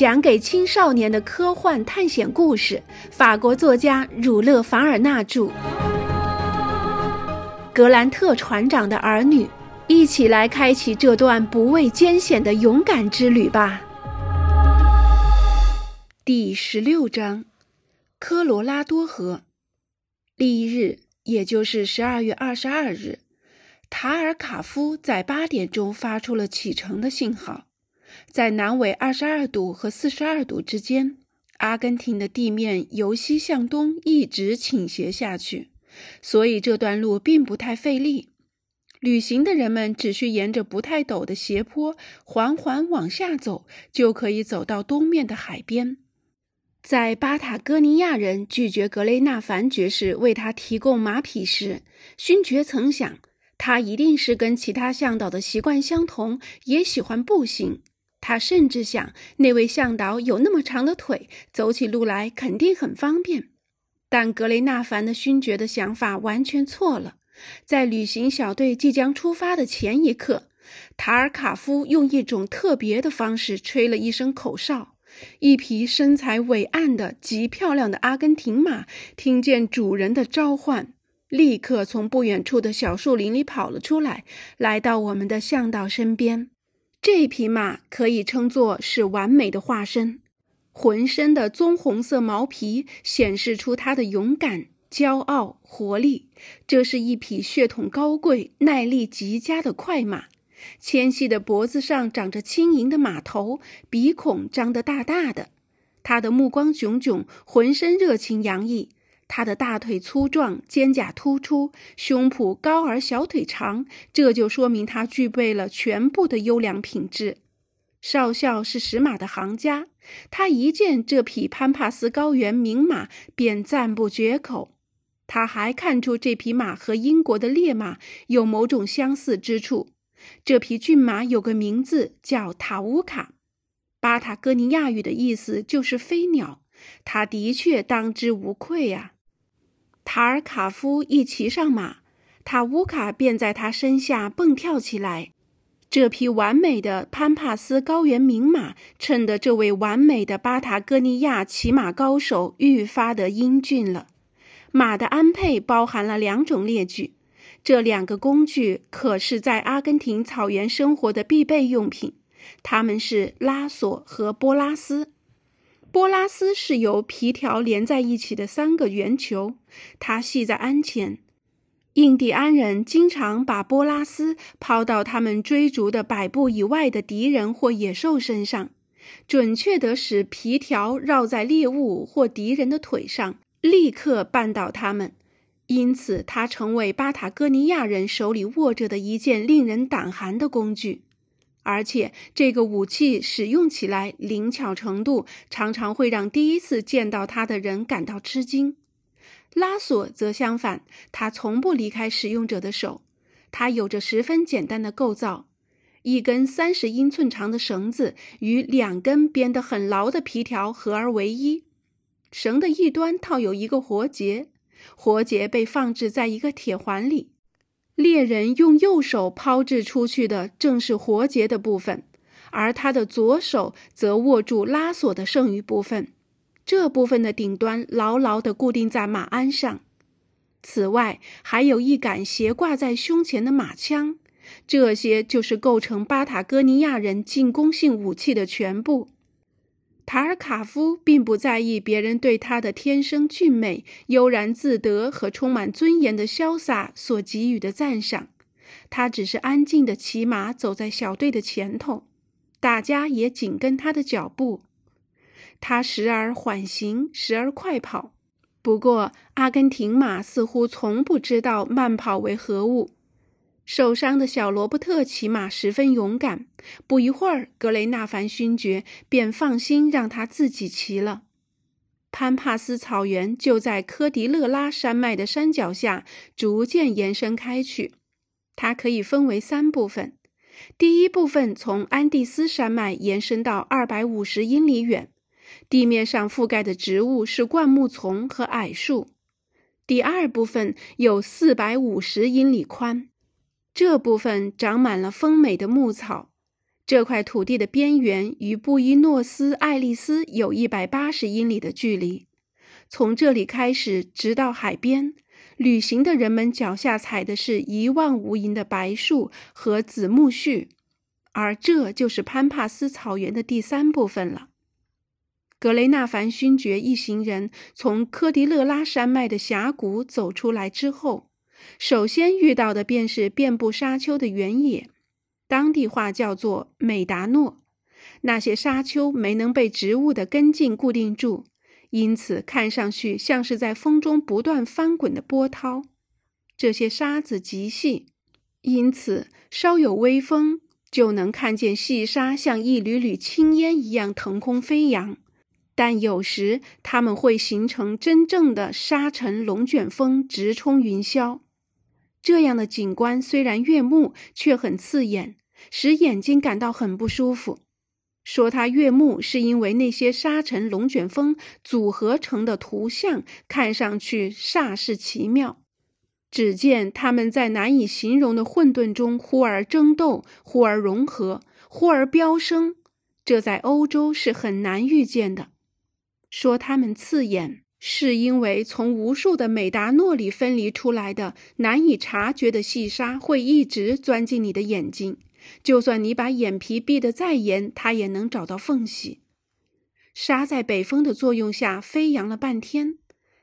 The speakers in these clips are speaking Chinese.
讲给青少年的科幻探险故事，法国作家儒勒·凡尔纳著，《格兰特船长的儿女》，一起来开启这段不畏艰险的勇敢之旅吧。第十六章：科罗拉多河。翌日，也就是十二月二十二日，塔尔卡夫在八点钟发出了启程的信号。在南纬二十二度和四十二度之间，阿根廷的地面由西向东一直倾斜下去，所以这段路并不太费力。旅行的人们只需沿着不太陡的斜坡缓缓往下走，就可以走到东面的海边。在巴塔哥尼亚人拒绝格雷纳凡爵士为他提供马匹时，勋爵曾想，他一定是跟其他向导的习惯相同，也喜欢步行。他甚至想，那位向导有那么长的腿，走起路来肯定很方便。但格雷纳凡的勋爵的想法完全错了。在旅行小队即将出发的前一刻，塔尔卡夫用一种特别的方式吹了一声口哨。一匹身材伟岸的、极漂亮的阿根廷马，听见主人的召唤，立刻从不远处的小树林里跑了出来，来到我们的向导身边。这匹马可以称作是完美的化身，浑身的棕红色毛皮显示出它的勇敢、骄傲、活力。这是一匹血统高贵、耐力极佳的快马。纤细的脖子上长着轻盈的马头，鼻孔张得大大的。他的目光炯炯，浑身热情洋溢。他的大腿粗壮，肩胛突出，胸脯高而小腿长，这就说明他具备了全部的优良品质。少校是石马的行家，他一见这匹潘帕斯高原名马便赞不绝口。他还看出这匹马和英国的烈马有某种相似之处。这匹骏马有个名字叫塔乌卡，巴塔哥尼亚语的意思就是飞鸟。它的确当之无愧呀。塔尔卡夫一骑上马，塔乌卡便在他身下蹦跳起来。这匹完美的潘帕斯高原名马，衬得这位完美的巴塔哥尼亚骑马高手愈发的英俊了。马的鞍配包含了两种列具。这两个工具可是在阿根廷草原生活的必备用品，它们是拉索和波拉斯。波拉斯是由皮条连在一起的三个圆球，它系在鞍前。印第安人经常把波拉斯抛到他们追逐的百步以外的敌人或野兽身上，准确地使皮条绕在猎物或敌人的腿上，立刻绊倒他们。因此，它成为巴塔哥尼亚人手里握着的一件令人胆寒的工具，而且这个武器使用起来灵巧程度常常会让第一次见到它的人感到吃惊。拉索则相反，它从不离开使用者的手。它有着十分简单的构造：一根三十英寸长的绳子与两根编得很牢的皮条合而为一，绳的一端套有一个活结。活结被放置在一个铁环里，猎人用右手抛掷出去的正是活结的部分，而他的左手则握住拉索的剩余部分，这部分的顶端牢牢地固定在马鞍上。此外，还有一杆斜挂在胸前的马枪。这些就是构成巴塔哥尼亚人进攻性武器的全部。塔尔卡夫并不在意别人对他的天生俊美、悠然自得和充满尊严的潇洒所给予的赞赏，他只是安静地骑马走在小队的前头，大家也紧跟他的脚步。他时而缓行，时而快跑，不过阿根廷马似乎从不知道慢跑为何物。受伤的小罗伯特骑马十分勇敢。不一会儿，格雷纳凡勋爵便放心让他自己骑了。潘帕斯草原就在科迪勒拉山脉的山脚下逐渐延伸开去。它可以分为三部分：第一部分从安第斯山脉延伸到二百五十英里远，地面上覆盖的植物是灌木丛和矮树；第二部分有四百五十英里宽。这部分长满了丰美的牧草，这块土地的边缘与布宜诺斯艾利斯有一百八十英里的距离。从这里开始，直到海边，旅行的人们脚下踩的是一望无垠的白树和紫苜蓿，而这就是潘帕斯草原的第三部分了。格雷纳凡勋爵一行人从科迪勒拉山脉的峡谷走出来之后，首先遇到的便是遍布沙丘的原野，当地话叫做美达诺。那些沙丘没能被植物的根茎固定住，因此看上去像是在风中不断翻滚的波涛。这些沙子极细，因此稍有微风，就能看见细沙像一缕缕青烟一样腾空飞扬。但有时它们会形成真正的沙尘龙卷风，直冲云霄。这样的景观虽然悦目，却很刺眼，使眼睛感到很不舒服。说它悦目，是因为那些沙尘龙卷风组合成的图像看上去煞是奇妙。只见它们在难以形容的混沌中，忽而争斗，忽而融合，忽而飙升。这在欧洲是很难遇见的。说它们刺眼，是因为从无数的美达诺里分离出来的难以察觉的细沙会一直钻进你的眼睛，就算你把眼皮闭得再严，它也能找到缝隙。沙在北风的作用下飞扬了半天，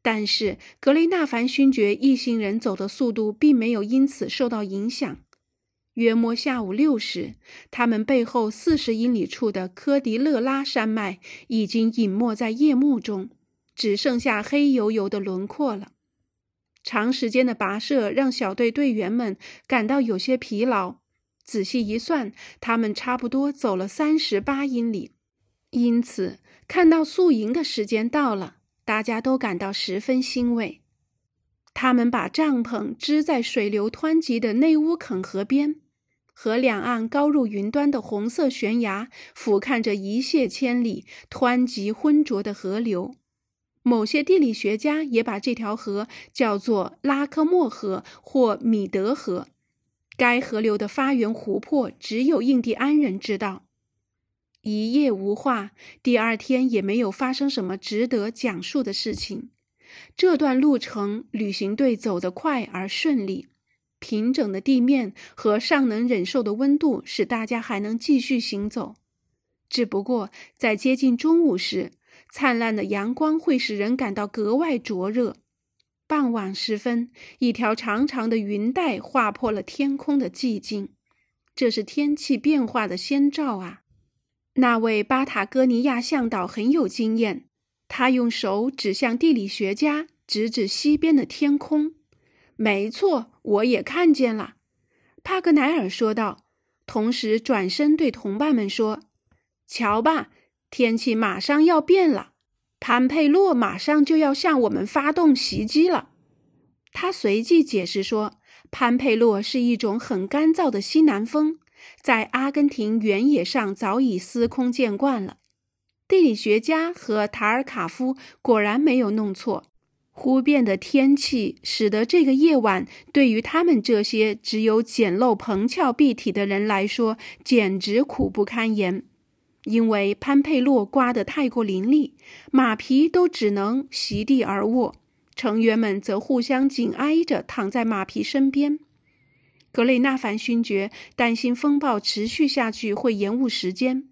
但是格雷纳凡勋爵一行人走的速度并没有因此受到影响。约摸下午六时，他们背后四十英里处的科迪勒拉山脉已经隐没在夜幕中，只剩下黑油油的轮廓了。长时间的跋涉让小队队员们感到有些疲劳。仔细一算，他们差不多走了三十八英里。因此，看到宿营的时间到了，大家都感到十分欣慰。他们把帐篷支在水流湍急的内乌肯河边。和两岸高入云端的红色悬崖俯瞰着一泻千里、湍急浑浊的河流。某些地理学家也把这条河叫做拉科莫河或米德河。该河流的发源湖泊只有印第安人知道。一夜无话，第二天也没有发生什么值得讲述的事情。这段路程，旅行队走得快而顺利。平整的地面和尚能忍受的温度使大家还能继续行走。只不过在接近中午时，灿烂的阳光会使人感到格外灼热。傍晚时分，一条长长的云带划破了天空的寂静，这是天气变化的先兆啊！那位巴塔哥尼亚向导很有经验，他用手指向地理学家，指指西边的天空。没错。我也看见了，帕格奈尔说道，同时转身对同伴们说：“瞧吧，天气马上要变了，潘佩洛马上就要向我们发动袭击了。”他随即解释说：“潘佩洛是一种很干燥的西南风，在阿根廷原野上早已司空见惯了。”地理学家和塔尔卡夫果然没有弄错。忽变的天气使得这个夜晚对于他们这些只有简陋棚翘蔽体的人来说简直苦不堪言。因为潘佩洛刮得太过凌厉，马匹都只能席地而卧，成员们则互相紧挨着躺在马匹身边。格雷纳凡勋爵担心风暴持续下去会延误时间，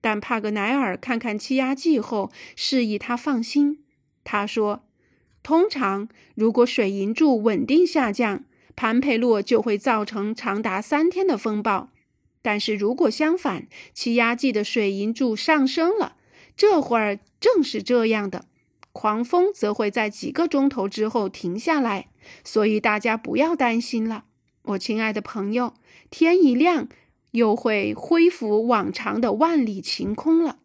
但帕格奈尔看看气压计后示意他放心。他说。通常，如果水银柱稳定下降，潘佩洛就会造成长达三天的风暴。但是如果相反，气压计的水银柱上升了，这会儿正是这样的，狂风则会在几个钟头之后停下来。所以大家不要担心了，我亲爱的朋友，天一亮又会恢复往常的万里晴空了。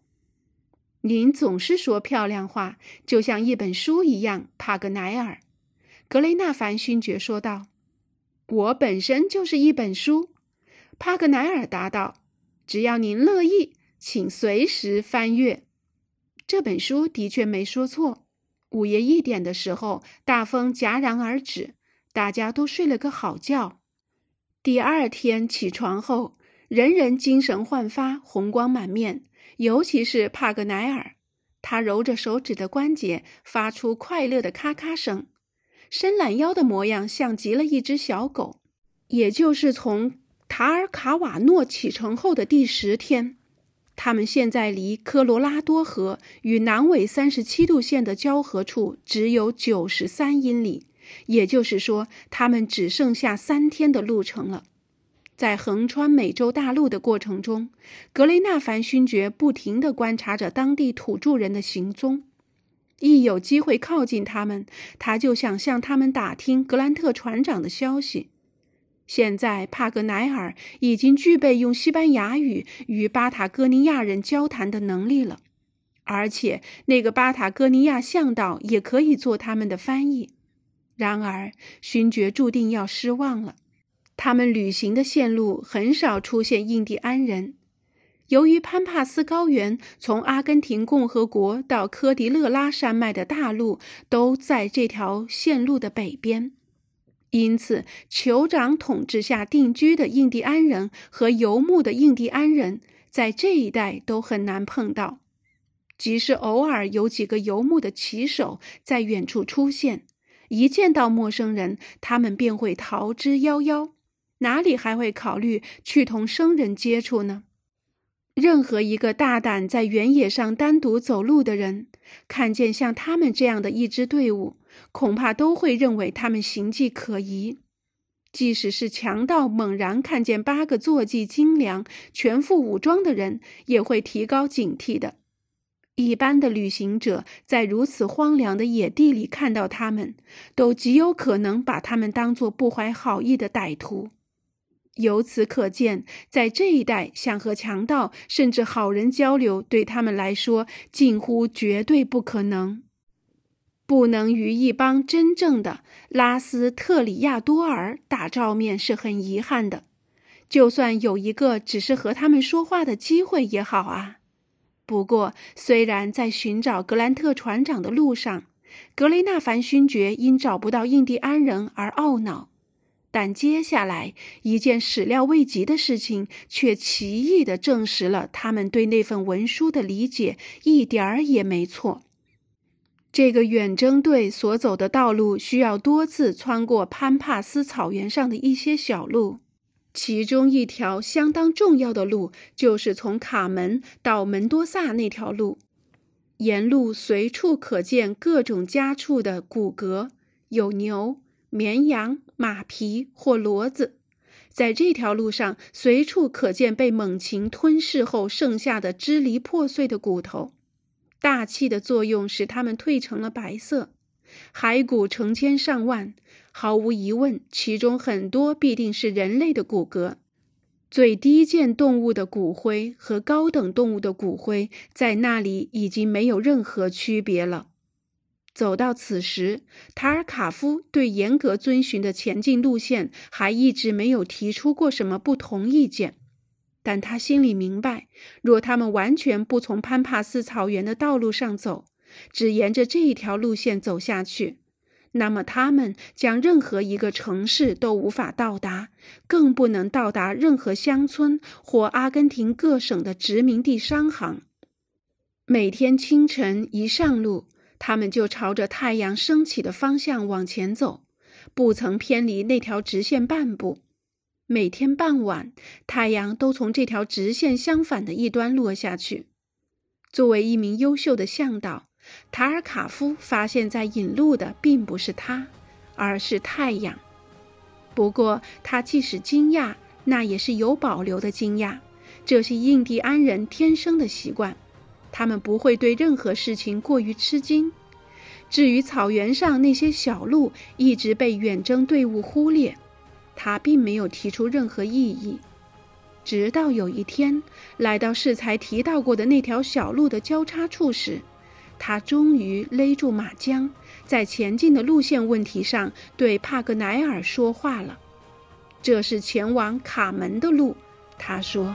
您总是说漂亮话，就像一本书一样，帕格奈尔。格雷纳凡勋爵说道：“我本身就是一本书。”帕格奈尔答道：“只要您乐意，请随时翻阅。”这本书的确没说错。午夜一点的时候，大风戛然而止，大家都睡了个好觉。第二天起床后，人人精神焕发，红光满面。尤其是帕格奈尔，他揉着手指的关节，发出快乐的咔咔声，伸懒腰的模样像极了一只小狗。也就是从卡尔卡瓦诺启程后的第十天，他们现在离科罗拉多河与南纬三十七度线的交合处只有九十三英里，也就是说，他们只剩下三天的路程了。在横穿美洲大陆的过程中，格雷纳凡勋爵不停地观察着当地土著人的行踪。一有机会靠近他们，他就想向他们打听格兰特船长的消息。现在，帕格奈尔已经具备用西班牙语与巴塔哥尼亚人交谈的能力了，而且那个巴塔哥尼亚向导也可以做他们的翻译。然而，勋爵注定要失望了。他们旅行的线路很少出现印第安人，由于潘帕斯高原从阿根廷共和国到科迪勒拉山脉的大陆都在这条线路的北边，因此酋长统治下定居的印第安人和游牧的印第安人在这一带都很难碰到。即使偶尔有几个游牧的骑手在远处出现，一见到陌生人，他们便会逃之夭夭。哪里还会考虑去同生人接触呢？任何一个大胆在原野上单独走路的人，看见像他们这样的一支队伍，恐怕都会认为他们行迹可疑。即使是强盗猛然看见八个坐骑精良、全副武装的人，也会提高警惕的。一般的旅行者在如此荒凉的野地里看到他们，都极有可能把他们当作不怀好意的歹徒。由此可见，在这一带，想和强盗甚至好人交流，对他们来说近乎绝对不可能。不能与一帮真正的拉斯特里亚多尔打照面是很遗憾的。就算有一个只是和他们说话的机会也好啊。不过，虽然在寻找格兰特船长的路上，格雷纳凡勋爵因找不到印第安人而懊恼。但接下来一件始料未及的事情，却奇异地证实了他们对那份文书的理解一点儿也没错。这个远征队所走的道路需要多次穿过潘帕斯草原上的一些小路，其中一条相当重要的路就是从卡门到门多萨那条路。沿路随处可见各种家畜的骨骼，有牛。绵羊、马皮或骡子，在这条路上随处可见被猛禽吞噬后剩下的支离破碎的骨头。大气的作用使它们褪成了白色。骸骨成千上万，毫无疑问，其中很多必定是人类的骨骼。最低贱动物的骨灰和高等动物的骨灰在那里已经没有任何区别了。走到此时，塔尔卡夫对严格遵循的前进路线还一直没有提出过什么不同意见，但他心里明白，若他们完全不从潘帕斯草原的道路上走，只沿着这一条路线走下去，那么他们将任何一个城市都无法到达，更不能到达任何乡村或阿根廷各省的殖民地商行。每天清晨一上路。他们就朝着太阳升起的方向往前走，不曾偏离那条直线半步。每天傍晚，太阳都从这条直线相反的一端落下去。作为一名优秀的向导，塔尔卡夫发现，在引路的并不是他，而是太阳。不过，他即使惊讶，那也是有保留的惊讶。这是印第安人天生的习惯。他们不会对任何事情过于吃惊。至于草原上那些小路一直被远征队伍忽略，他并没有提出任何异议。直到有一天来到适才提到过的那条小路的交叉处时，他终于勒住马缰，在前进的路线问题上对帕格莱尔说话了。这是前往卡门的路，他说。